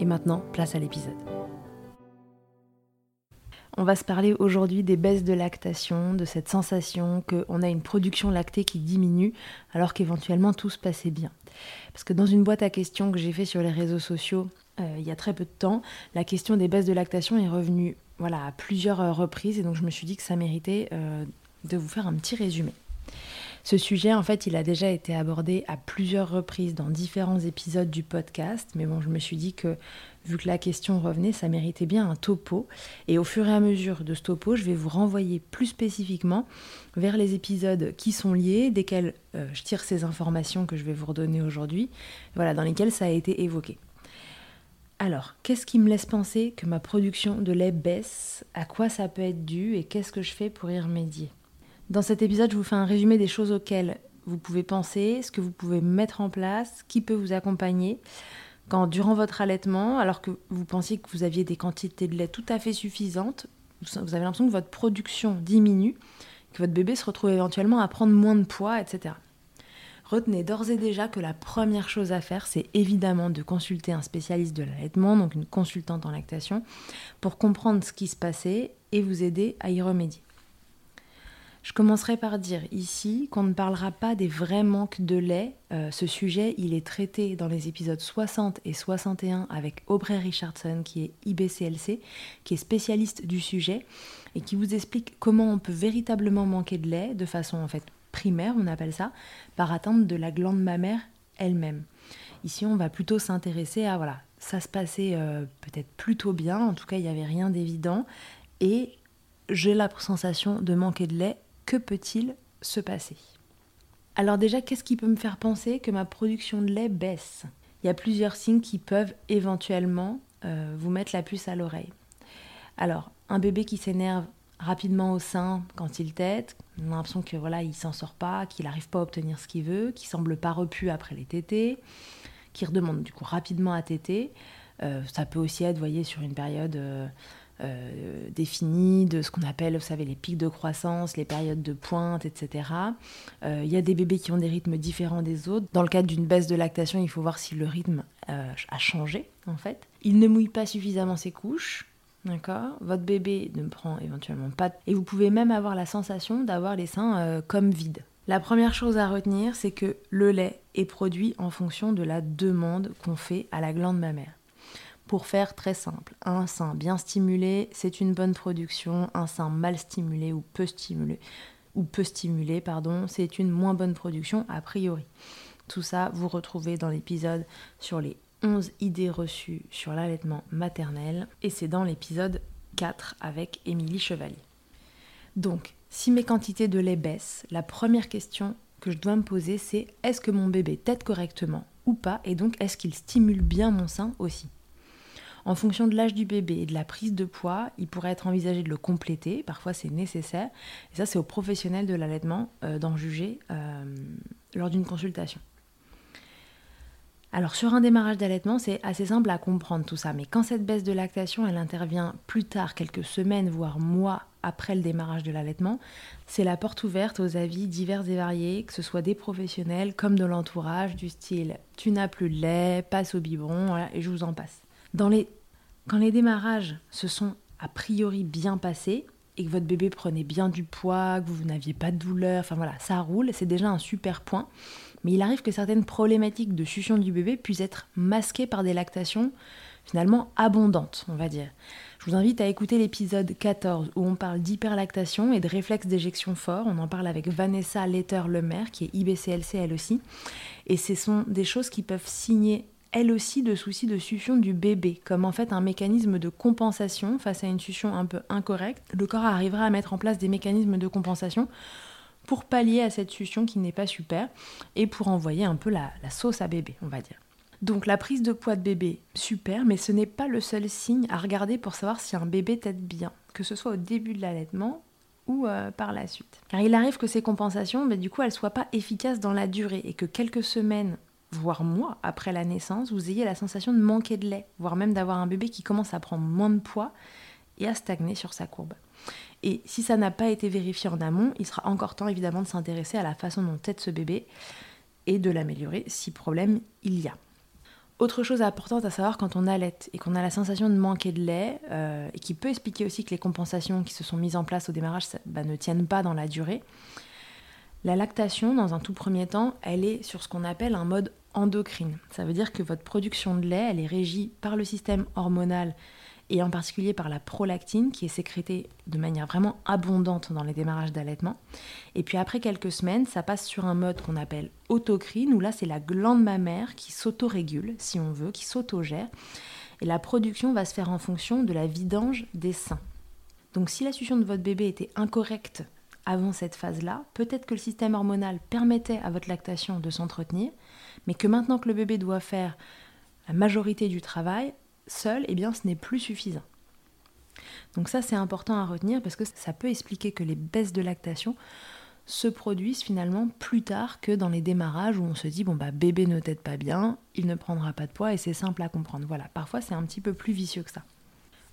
Et maintenant, place à l'épisode. On va se parler aujourd'hui des baisses de lactation, de cette sensation qu'on a une production lactée qui diminue alors qu'éventuellement tout se passait bien. Parce que dans une boîte à questions que j'ai fait sur les réseaux sociaux euh, il y a très peu de temps, la question des baisses de lactation est revenue voilà, à plusieurs reprises et donc je me suis dit que ça méritait euh, de vous faire un petit résumé. Ce sujet, en fait, il a déjà été abordé à plusieurs reprises dans différents épisodes du podcast, mais bon, je me suis dit que vu que la question revenait, ça méritait bien un topo. Et au fur et à mesure de ce topo, je vais vous renvoyer plus spécifiquement vers les épisodes qui sont liés, desquels je tire ces informations que je vais vous redonner aujourd'hui, voilà, dans lesquels ça a été évoqué. Alors, qu'est-ce qui me laisse penser que ma production de lait baisse? À quoi ça peut être dû? Et qu'est-ce que je fais pour y remédier? Dans cet épisode, je vous fais un résumé des choses auxquelles vous pouvez penser, ce que vous pouvez mettre en place, qui peut vous accompagner. Quand durant votre allaitement, alors que vous pensiez que vous aviez des quantités de lait tout à fait suffisantes, vous avez l'impression que votre production diminue, que votre bébé se retrouve éventuellement à prendre moins de poids, etc. Retenez d'ores et déjà que la première chose à faire, c'est évidemment de consulter un spécialiste de l'allaitement, donc une consultante en lactation, pour comprendre ce qui se passait et vous aider à y remédier. Je commencerai par dire ici qu'on ne parlera pas des vrais manques de lait. Euh, ce sujet, il est traité dans les épisodes 60 et 61 avec Aubrey Richardson, qui est IBCLC, qui est spécialiste du sujet et qui vous explique comment on peut véritablement manquer de lait de façon en fait primaire, on appelle ça, par atteinte de la glande mammaire elle-même. Ici, on va plutôt s'intéresser à, voilà, ça se passait euh, peut-être plutôt bien, en tout cas, il n'y avait rien d'évident, et j'ai la sensation de manquer de lait, que peut-il se passer Alors déjà, qu'est-ce qui peut me faire penser que ma production de lait baisse? Il y a plusieurs signes qui peuvent éventuellement euh, vous mettre la puce à l'oreille. Alors, un bébé qui s'énerve rapidement au sein quand il tète, on a l'impression que voilà, il s'en sort pas, qu'il n'arrive pas à obtenir ce qu'il veut, qu'il semble pas repu après les tétés, qu'il redemande du coup rapidement à téter. Euh, ça peut aussi être, voyez, sur une période euh, euh, définie de ce qu'on appelle, vous savez, les pics de croissance, les périodes de pointe, etc. Il y a des bébés qui ont des rythmes différents des autres. Dans le cadre d'une baisse de lactation, il faut voir si le rythme a changé, en fait. Il ne mouille pas suffisamment ses couches. D'accord? Votre bébé ne prend éventuellement pas. Et vous pouvez même avoir la sensation d'avoir les seins euh, comme vides. La première chose à retenir, c'est que le lait est produit en fonction de la demande qu'on fait à la glande mammaire. Pour faire très simple, un sein bien stimulé, c'est une bonne production, un sein mal stimulé ou peu stimulé, ou peu stimulé, pardon, c'est une moins bonne production a priori. Tout ça, vous retrouvez dans l'épisode sur les 11 idées reçues sur l'allaitement maternel. Et c'est dans l'épisode 4 avec Émilie Chevalier. Donc, si mes quantités de lait baissent, la première question que je dois me poser c'est est-ce que mon bébé tète correctement ou pas? Et donc est-ce qu'il stimule bien mon sein aussi? En fonction de l'âge du bébé et de la prise de poids, il pourrait être envisagé de le compléter, parfois c'est nécessaire, et ça c'est aux professionnels de l'allaitement euh, d'en juger euh, lors d'une consultation. Alors sur un démarrage d'allaitement, c'est assez simple à comprendre tout ça, mais quand cette baisse de lactation, elle intervient plus tard, quelques semaines, voire mois après le démarrage de l'allaitement, c'est la porte ouverte aux avis divers et variés, que ce soit des professionnels comme de l'entourage, du style tu n'as plus de lait, passe au biberon, et je vous en passe. Quand les démarrages se sont a priori bien passés, et que votre bébé prenait bien du poids, que vous n'aviez pas de douleur, enfin voilà, ça roule, c'est déjà un super point. Mais il arrive que certaines problématiques de succion du bébé puissent être masquées par des lactations finalement abondantes, on va dire. Je vous invite à écouter l'épisode 14 où on parle d'hyperlactation et de réflexe d'éjection fort. On en parle avec Vanessa Letter-Lemaire qui est IBCLC elle aussi. Et ce sont des choses qui peuvent signer elle aussi de soucis de succion du bébé, comme en fait un mécanisme de compensation face à une succion un peu incorrecte. Le corps arrivera à mettre en place des mécanismes de compensation pour pallier à cette succion qui n'est pas super et pour envoyer un peu la, sauce à bébé, on va dire. Donc la prise de poids de bébé, super, mais ce n'est pas le seul signe à regarder pour savoir si un bébé tète bien, que ce soit au début de l'allaitement ou euh, par la suite. Car il arrive que ces compensations, mais du coup, elles ne soient pas efficaces dans la durée et que quelques semaines voire mois après la naissance, vous ayez la sensation de manquer de lait, voire même d'avoir un bébé qui commence à prendre moins de poids et à stagner sur sa courbe. Et si ça n'a pas été vérifié en amont, il sera encore temps évidemment de s'intéresser à la façon dont tête ce bébé et de l'améliorer si problème il y a. Autre chose importante à savoir quand on allait et qu'on a la sensation de manquer de lait, euh, et qui peut expliquer aussi que les compensations qui se sont mises en place au démarrage bah, ne tiennent pas dans la durée, la lactation, dans un tout premier temps, elle est sur ce qu'on appelle un mode endocrine. Ça veut dire que votre production de lait, elle est régie par le système hormonal et en particulier par la prolactine qui est sécrétée de manière vraiment abondante dans les démarrages d'allaitement. Et puis après quelques semaines, ça passe sur un mode qu'on appelle autocrine, où là c'est la glande mammaire qui s'autorégule, si on veut, qui s'autogère. Et la production va se faire en fonction de la vidange des seins. Donc si la succion de votre bébé était incorrecte avant cette phase-là, peut-être que le système hormonal permettait à votre lactation de s'entretenir, mais que maintenant que le bébé doit faire la majorité du travail seul, eh bien ce n'est plus suffisant. Donc ça c'est important à retenir parce que ça peut expliquer que les baisses de lactation se produisent finalement plus tard que dans les démarrages où on se dit bon bah bébé ne t'aide pas bien, il ne prendra pas de poids et c'est simple à comprendre. Voilà, parfois c'est un petit peu plus vicieux que ça.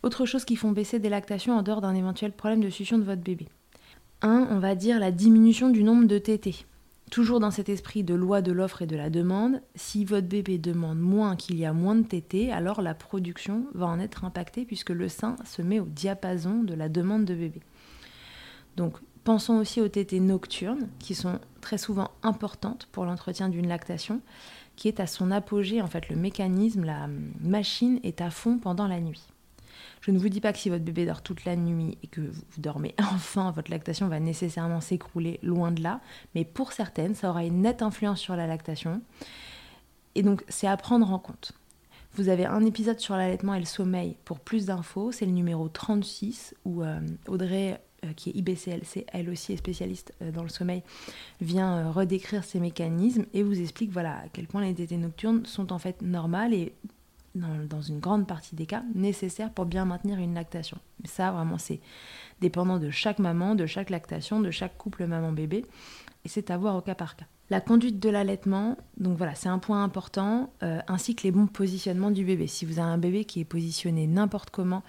Autre chose qui font baisser des lactations en dehors d'un éventuel problème de succion de votre bébé. 1, on va dire la diminution du nombre de tétés. Toujours dans cet esprit de loi de l'offre et de la demande, si votre bébé demande moins qu'il y a moins de tétés, alors la production va en être impactée puisque le sein se met au diapason de la demande de bébé. Donc pensons aussi aux tétés nocturnes qui sont très souvent importantes pour l'entretien d'une lactation qui est à son apogée en fait le mécanisme, la machine est à fond pendant la nuit. Je ne vous dis pas que si votre bébé dort toute la nuit et que vous dormez enfin, votre lactation va nécessairement s'écrouler loin de là, mais pour certaines, ça aura une nette influence sur la lactation. Et donc, c'est à prendre en compte. Vous avez un épisode sur l'allaitement et le sommeil pour plus d'infos, c'est le numéro 36 où euh, Audrey euh, qui est IBCLC, elle aussi est spécialiste euh, dans le sommeil, vient redécrire ces mécanismes et vous explique voilà à quel point les tétés nocturnes sont en fait normales et dans, une grande partie des cas, nécessaire pour bien maintenir une lactation. Mais ça, vraiment, c'est dépendant de chaque maman, de chaque lactation, de chaque couple maman-bébé, et c'est à voir au cas par cas. La conduite de l'allaitement, donc voilà, c'est un point important, euh, ainsi que les bons positionnements du bébé. Si vous avez un bébé qui est positionné n'importe comment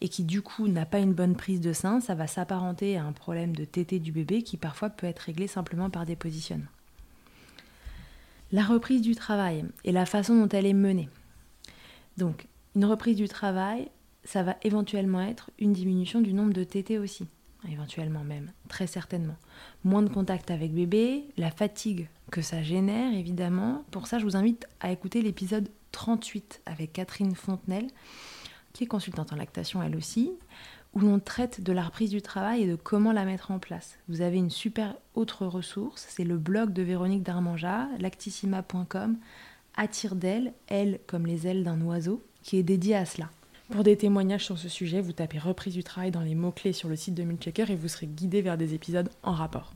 et qui du coup n'a pas une bonne prise de sein, ça va s'apparenter à un problème de tété du bébé qui parfois peut être réglé simplement par des positionnements. La reprise du travail et la façon dont elle est menée. Donc, une reprise du travail, ça va éventuellement être une diminution du nombre de TT aussi, éventuellement même, très certainement. Moins de contact avec bébé, la fatigue que ça génère évidemment. Pour ça, je vous invite à écouter l'épisode 38 avec Catherine Fontenelle, qui est consultante en lactation elle aussi, où l'on traite de la reprise du travail et de comment la mettre en place. Vous avez une super autre ressource, c'est le blog de Véronique Darmanja, lactissima.com attire d'elle, elle comme les ailes d'un oiseau, qui est dédié à cela. Pour des témoignages sur ce sujet, vous tapez reprise du travail dans les mots-clés sur le site de Milchecker et vous serez guidé vers des épisodes en rapport.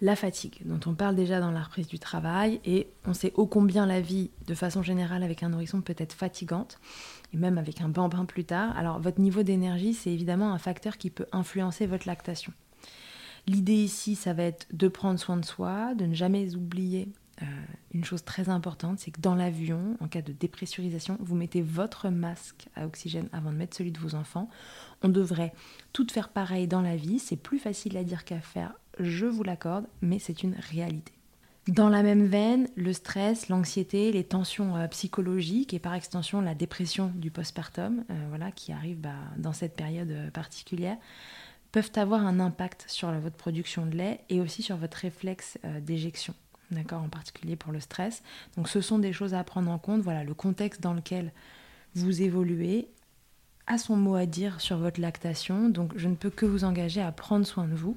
La fatigue, dont on parle déjà dans la reprise du travail, et on sait ô combien la vie, de façon générale, avec un nourrisson peut être fatigante, et même avec un bambin plus tard. Alors, votre niveau d'énergie, c'est évidemment un facteur qui peut influencer votre lactation. L'idée ici, ça va être de prendre soin de soi, de ne jamais oublier euh, une chose très importante, c'est que dans l'avion, en cas de dépressurisation, vous mettez votre masque à oxygène avant de mettre celui de vos enfants. On devrait tout faire pareil dans la vie. C'est plus facile à dire qu'à faire, je vous l'accorde, mais c'est une réalité. Dans la même veine, le stress, l'anxiété, les tensions euh, psychologiques et par extension la dépression du postpartum, euh, voilà, qui arrive bah, dans cette période particulière, peuvent avoir un impact sur votre production de lait et aussi sur votre réflexe d'éjection, d'accord, en particulier pour le stress. Donc ce sont des choses à prendre en compte. Voilà, le contexte dans lequel vous évoluez a son mot à dire sur votre lactation. Donc je ne peux que vous engager à prendre soin de vous.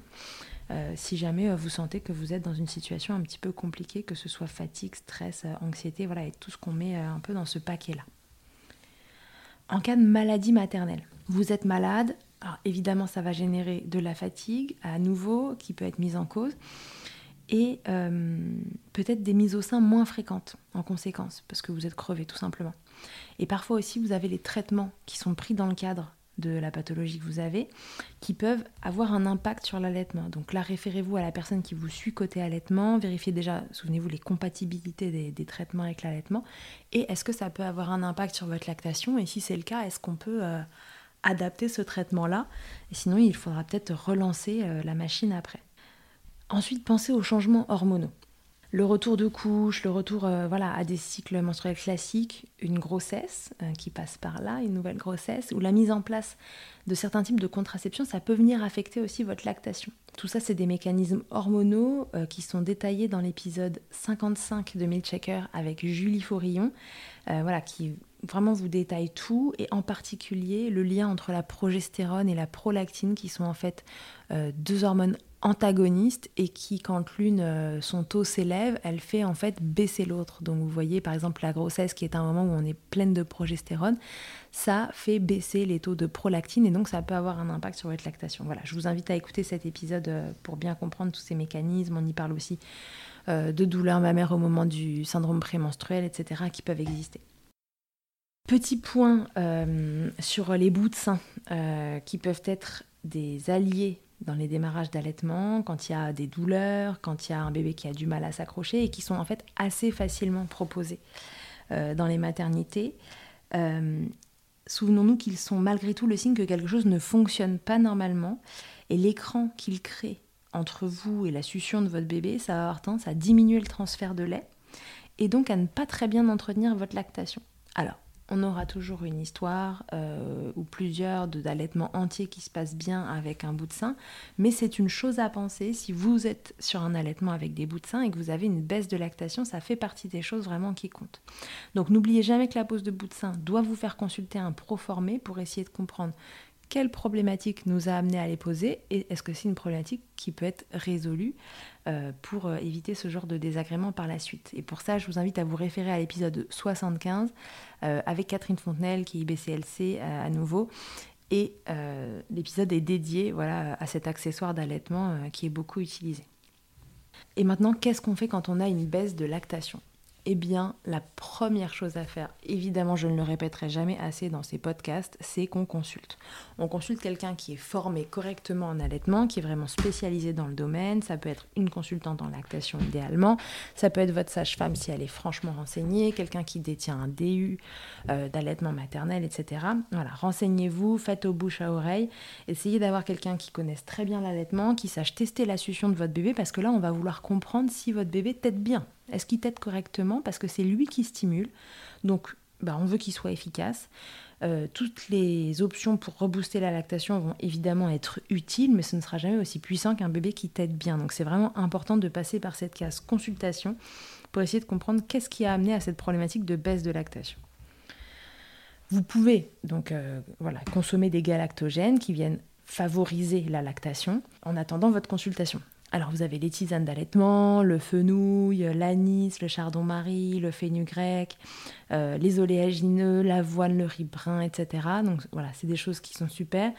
Euh, si jamais euh, vous sentez que vous êtes dans une situation un petit peu compliquée, que ce soit fatigue, stress, euh, anxiété, voilà, et tout ce qu'on met un peu dans ce paquet-là. En cas de maladie maternelle, vous êtes malade, alors évidemment ça va générer de la fatigue à nouveau qui peut être mise en cause et peut-être des mises au sein moins fréquentes en conséquence parce que vous êtes crevé tout simplement. Et parfois aussi vous avez les traitements qui sont pris dans le cadre de la pathologie que vous avez, qui peuvent avoir un impact sur l'allaitement. Donc là, référez-vous à la personne qui vous suit côté allaitement, vérifiez déjà, souvenez-vous, les compatibilités des, traitements avec l'allaitement, et est-ce que ça peut avoir un impact sur votre lactation, et si c'est le cas, est-ce qu'on peut euh, adapter ce traitement-là, et sinon il faudra peut-être relancer euh, la machine après. Ensuite, pensez aux changements hormonaux le retour de couche, le retour euh, voilà, à des cycles menstruels classiques, une grossesse euh, qui passe par là, une nouvelle grossesse, ou la mise en place de certains types de contraception, ça peut venir affecter aussi votre lactation. Tout ça, c'est des mécanismes hormonaux euh, qui sont détaillés dans l'épisode 55 de Milchecker avec Julie Faurillon, voilà, qui vraiment vous détaille tout, et en particulier le lien entre la progestérone et la prolactine, qui sont en fait deux hormones antagoniste et qui, quand l'une, euh, son taux s'élève, elle fait en fait baisser l'autre. Donc vous voyez par exemple la grossesse qui est un moment où on est pleine de progestérone, ça fait baisser les taux de prolactine et donc ça peut avoir un impact sur votre lactation. Voilà, je vous invite à écouter cet épisode euh, pour bien comprendre tous ces mécanismes. On y parle aussi euh, de douleurs mammaires au moment du syndrome prémenstruel, etc., qui peuvent exister. Petit point sur les bouts de sein qui peuvent être des alliés dans les démarrages d'allaitement, quand il y a des douleurs, quand il y a un bébé qui a du mal à s'accrocher et qui sont en fait assez facilement proposés euh, dans les maternités. Euh, souvenons-nous qu'ils sont malgré tout le signe que quelque chose ne fonctionne pas normalement et l'écran qu'ils créent entre vous et la succion de votre bébé, ça va avoir tendance à diminuer le transfert de lait et donc à ne pas très bien entretenir votre lactation. Alors, on aura toujours une histoire euh, ou plusieurs d'allaitements entiers qui se passent bien avec un bout de sein, mais c'est une chose à penser si vous êtes sur un allaitement avec des bouts de sein et que vous avez une baisse de lactation, ça fait partie des choses vraiment qui comptent. Donc n'oubliez jamais que la pose de bout de sein doit vous faire consulter un pro formé pour essayer de comprendre quelle problématique nous a amené à les poser et est-ce que c'est une problématique qui peut être résolue euh, pour euh, éviter ce genre de désagrément par la suite? Et pour ça, je vous invite à vous référer à l'épisode 75 euh, avec Catherine Fontenelle qui est IBCLC à nouveau. Et l'épisode est dédié voilà, à cet accessoire d'allaitement qui est beaucoup utilisé. Et maintenant, qu'est-ce qu'on fait quand on a une baisse de lactation? Eh bien, la première chose à faire, évidemment, je ne le répéterai jamais assez dans ces podcasts, c'est qu'on consulte. On consulte quelqu'un qui est formé correctement en allaitement, qui est vraiment spécialisé dans le domaine. Ça peut être une consultante en lactation idéalement. Ça peut être votre sage-femme si elle est franchement renseignée, quelqu'un qui détient un DU euh, d'allaitement maternel, etc. Voilà, renseignez-vous, faites au bouche à oreille. Essayez d'avoir quelqu'un qui connaisse très bien l'allaitement, qui sache tester la succion de votre bébé, parce que là, on va vouloir comprendre si votre bébé tête bien. Est-ce qu'il t'aide correctement Parce que c'est lui qui stimule. Donc, bah, on veut qu'il soit efficace. Euh, toutes les options pour rebooster la lactation vont évidemment être utiles, mais ce ne sera jamais aussi puissant qu'un bébé qui t'aide bien. Donc c'est vraiment important de passer par cette case consultation pour essayer de comprendre qu'est-ce qui a amené à cette problématique de baisse de lactation. Vous pouvez donc euh, voilà, consommer des galactogènes qui viennent favoriser la lactation en attendant votre consultation. Alors vous avez les tisanes d'allaitement, le fenouil, l'anis, le chardon-marie, le fenugrec, euh, les oléagineux, l'avoine, le riz brun, etc. Donc voilà, c'est des choses qui sont super.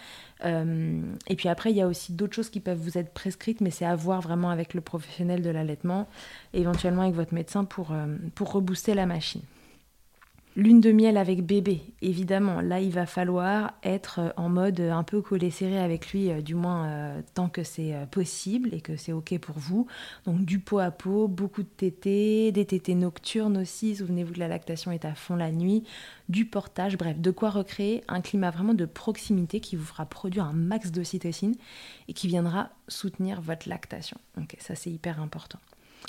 Euh, et puis après, il y a aussi d'autres choses qui peuvent vous être prescrites, mais c'est à voir vraiment avec le professionnel de l'allaitement, éventuellement avec votre médecin pour, euh, pour rebooster la machine. Lune de miel avec bébé, évidemment. Là, il va falloir être euh, en mode un peu collé serré avec lui, euh, du moins euh, tant que c'est possible et que c'est OK pour vous. Donc, du pot à pot, beaucoup de tétés, des tétés nocturnes aussi. Souvenez-vous que la lactation est à fond la nuit, du portage, bref, de quoi recréer un climat vraiment de proximité qui vous fera produire un max d'ocytocine et qui viendra soutenir votre lactation. Ok, ça c'est hyper important.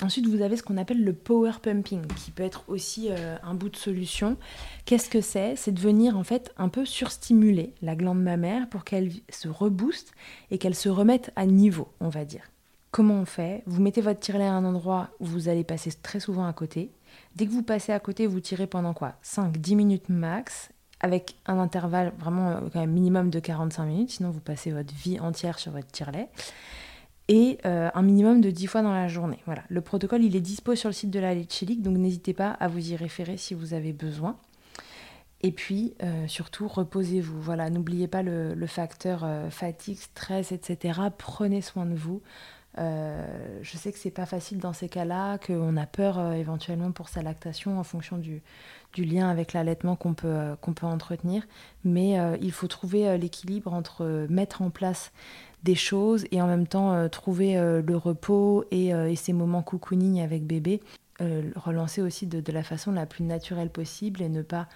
Ensuite, vous avez ce qu'on appelle le power pumping, qui peut être aussi euh, un bout de solution. Qu'est-ce que c'est? C'est de venir en fait un peu surstimuler la glande mammaire pour qu'elle se rebooste et qu'elle se remette à niveau, on va dire. Comment on fait? Vous mettez votre tirelet à un endroit où vous allez passer très souvent à côté. Dès que vous passez à côté, vous tirez pendant quoi? 5-10 minutes max, avec un intervalle vraiment euh, minimum de 45 minutes, sinon vous passez votre vie entière sur votre tirelet et euh, un minimum de 10 fois dans la journée. Voilà. Le protocole, il est dispo sur le site de la Leche donc n'hésitez pas à vous y référer si vous avez besoin. Et puis, euh, surtout, reposez-vous. Voilà, n'oubliez pas le, facteur euh, fatigue, stress, etc. Prenez soin de vous. je sais que c'est pas facile dans ces cas-là, qu'on a peur éventuellement pour sa lactation en fonction du, du lien avec l'allaitement qu'on peut, qu'on peut entretenir. Mais il faut trouver l'équilibre entre mettre en place des choses et en même temps euh, trouver euh, le repos et, euh, et, ces moments cocooning avec bébé. relancer aussi de, la façon la plus naturelle possible et ne pas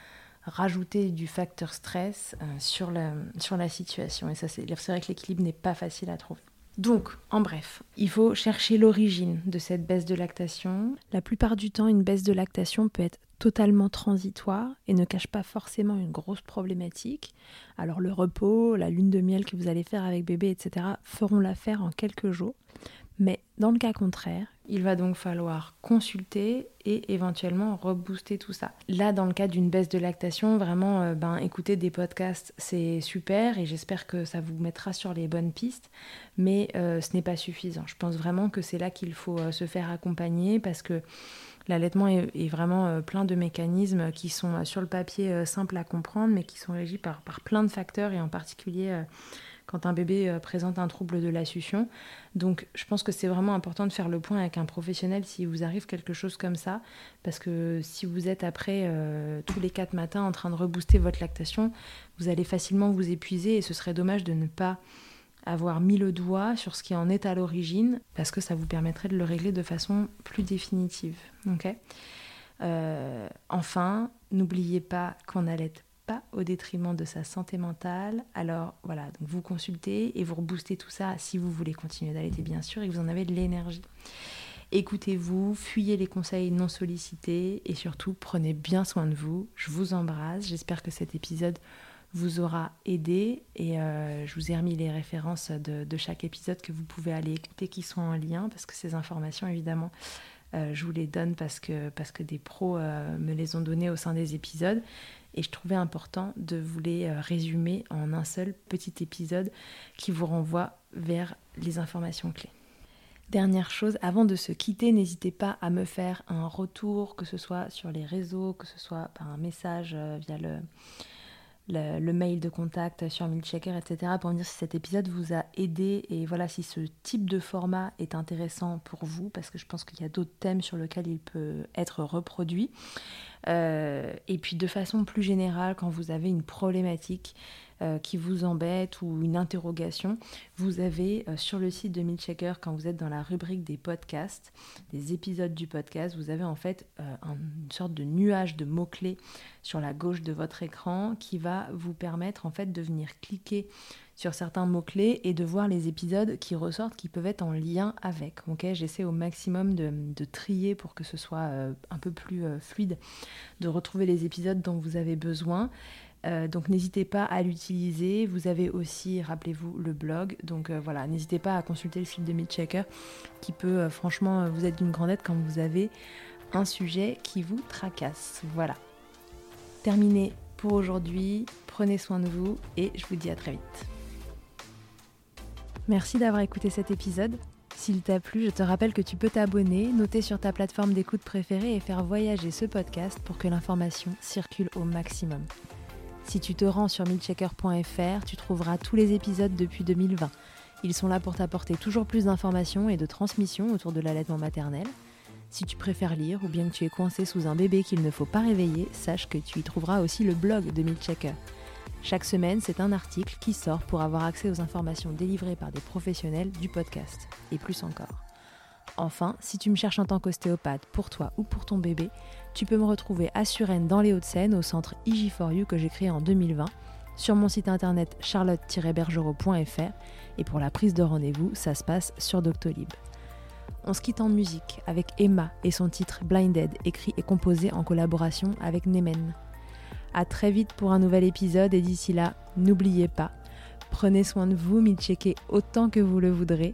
rajouter du facteur stress sur, la, sur la situation. Et ça, c'est vrai que l'équilibre n'est pas facile à trouver. Donc, en bref, il faut chercher l'origine de cette baisse de lactation. La plupart du temps, une baisse de lactation peut être totalement transitoire et ne cache pas forcément une grosse problématique. Alors le repos, la lune de miel que vous allez faire avec bébé, etc., feront l'affaire en quelques jours. Mais dans le cas contraire, il va donc falloir consulter et éventuellement rebooster tout ça. Là, dans le cas d'une baisse de lactation, vraiment, euh, ben, écouter des podcasts, c'est super et j'espère que ça vous mettra sur les bonnes pistes, mais euh, ce n'est pas suffisant. Je pense vraiment que c'est là qu'il faut euh, se faire accompagner parce que L'allaitement est, vraiment plein de mécanismes qui sont sur le papier simples à comprendre, mais qui sont régis par, plein de facteurs, et en particulier quand un bébé présente un trouble de la succion. Donc je pense que c'est vraiment important de faire le point avec un professionnel si vous arrive quelque chose comme ça, parce que si vous êtes après tous les quatre matins en train de rebooster votre lactation, vous allez facilement vous épuiser et ce serait dommage de ne pas avoir mis le doigt sur ce qui en est à l'origine, parce que ça vous permettrait de le régler de façon plus définitive. Euh, enfin, n'oubliez pas qu'on n'allait pas au détriment de sa santé mentale. Alors voilà, donc vous consultez et vous reboostez tout ça si vous voulez continuer d'allaiter bien sûr et que vous en avez de l'énergie. Écoutez-vous, fuyez les conseils non sollicités et surtout prenez bien soin de vous. Je vous embrasse. J'espère que cet épisode vous aura aidé. Et euh, je vous ai remis les références de, chaque épisode que vous pouvez aller écouter qui sont en lien, parce que ces informations, évidemment, euh, je vous les donne parce que, des pros euh, me les ont données au sein des épisodes. Et je trouvais important de vous les résumer en un seul petit épisode qui vous renvoie vers les informations clés. Dernière chose, avant de se quitter, n'hésitez pas à me faire un retour, que ce soit sur les réseaux, que ce soit par un message via le, le, mail de contact sur Milchecker, etc., pour me dire si cet épisode vous a aidé et voilà si ce type de format est intéressant pour vous, parce que je pense qu'il y a d'autres thèmes sur lesquels il peut être reproduit. Euh, et puis de façon plus générale, quand vous avez une problématique euh, qui vous embête ou une interrogation, vous avez euh, sur le site de Milchecker, quand vous êtes dans la rubrique des podcasts, des épisodes du podcast, vous avez en fait une sorte de nuage de mots-clés sur la gauche de votre écran qui va vous permettre en fait de venir cliquer sur certains mots-clés et de voir les épisodes qui ressortent qui peuvent être en lien avec. J'essaie au maximum de, trier pour que ce soit euh, un peu plus euh, fluide, de retrouver les épisodes dont vous avez besoin. Euh, donc n'hésitez pas à l'utiliser. Vous avez aussi, rappelez-vous, le blog. Donc voilà, n'hésitez pas à consulter le site de Midchecker qui peut franchement vous être d'une grande aide quand vous avez un sujet qui vous tracasse. Voilà. Terminé pour aujourd'hui. Prenez soin de vous et je vous dis à très vite. Merci d'avoir écouté cet épisode. S'il t'a plu, je te rappelle que tu peux t'abonner, noter sur ta plateforme d'écoute préférée et faire voyager ce podcast pour que l'information circule au maximum. Si tu te rends sur milchecker.fr, tu trouveras tous les épisodes depuis 2020. Ils sont là pour t'apporter toujours plus d'informations et de transmissions autour de l'allaitement maternel. Si tu préfères lire ou bien que tu es coincé sous un bébé qu'il ne faut pas réveiller, sache que tu y trouveras aussi le blog de Milchecker. Chaque semaine, c'est un article qui sort pour avoir accès aux informations délivrées par des professionnels du podcast, et plus encore. Enfin, si tu me cherches en tant qu'ostéopathe pour toi ou pour ton bébé, tu peux me retrouver à Suresnes dans les Hauts-de-Seine au centre IG4U que j'ai créé en 2020, sur mon site internet charlotte-bergerot.fr et pour la prise de rendez-vous, ça se passe sur Doctolib. On se quitte en musique avec Emma et son titre Blinded, écrit et composé en collaboration avec Nemen. A très vite pour un nouvel épisode et d'ici là, n'oubliez pas, prenez soin de vous, checker autant que vous le voudrez